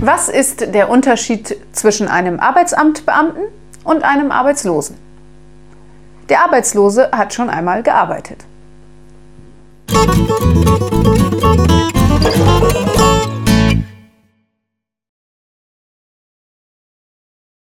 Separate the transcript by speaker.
Speaker 1: Was ist der Unterschied zwischen einem Arbeitsamtbeamten und einem Arbeitslosen? Der Arbeitslose hat schon einmal gearbeitet.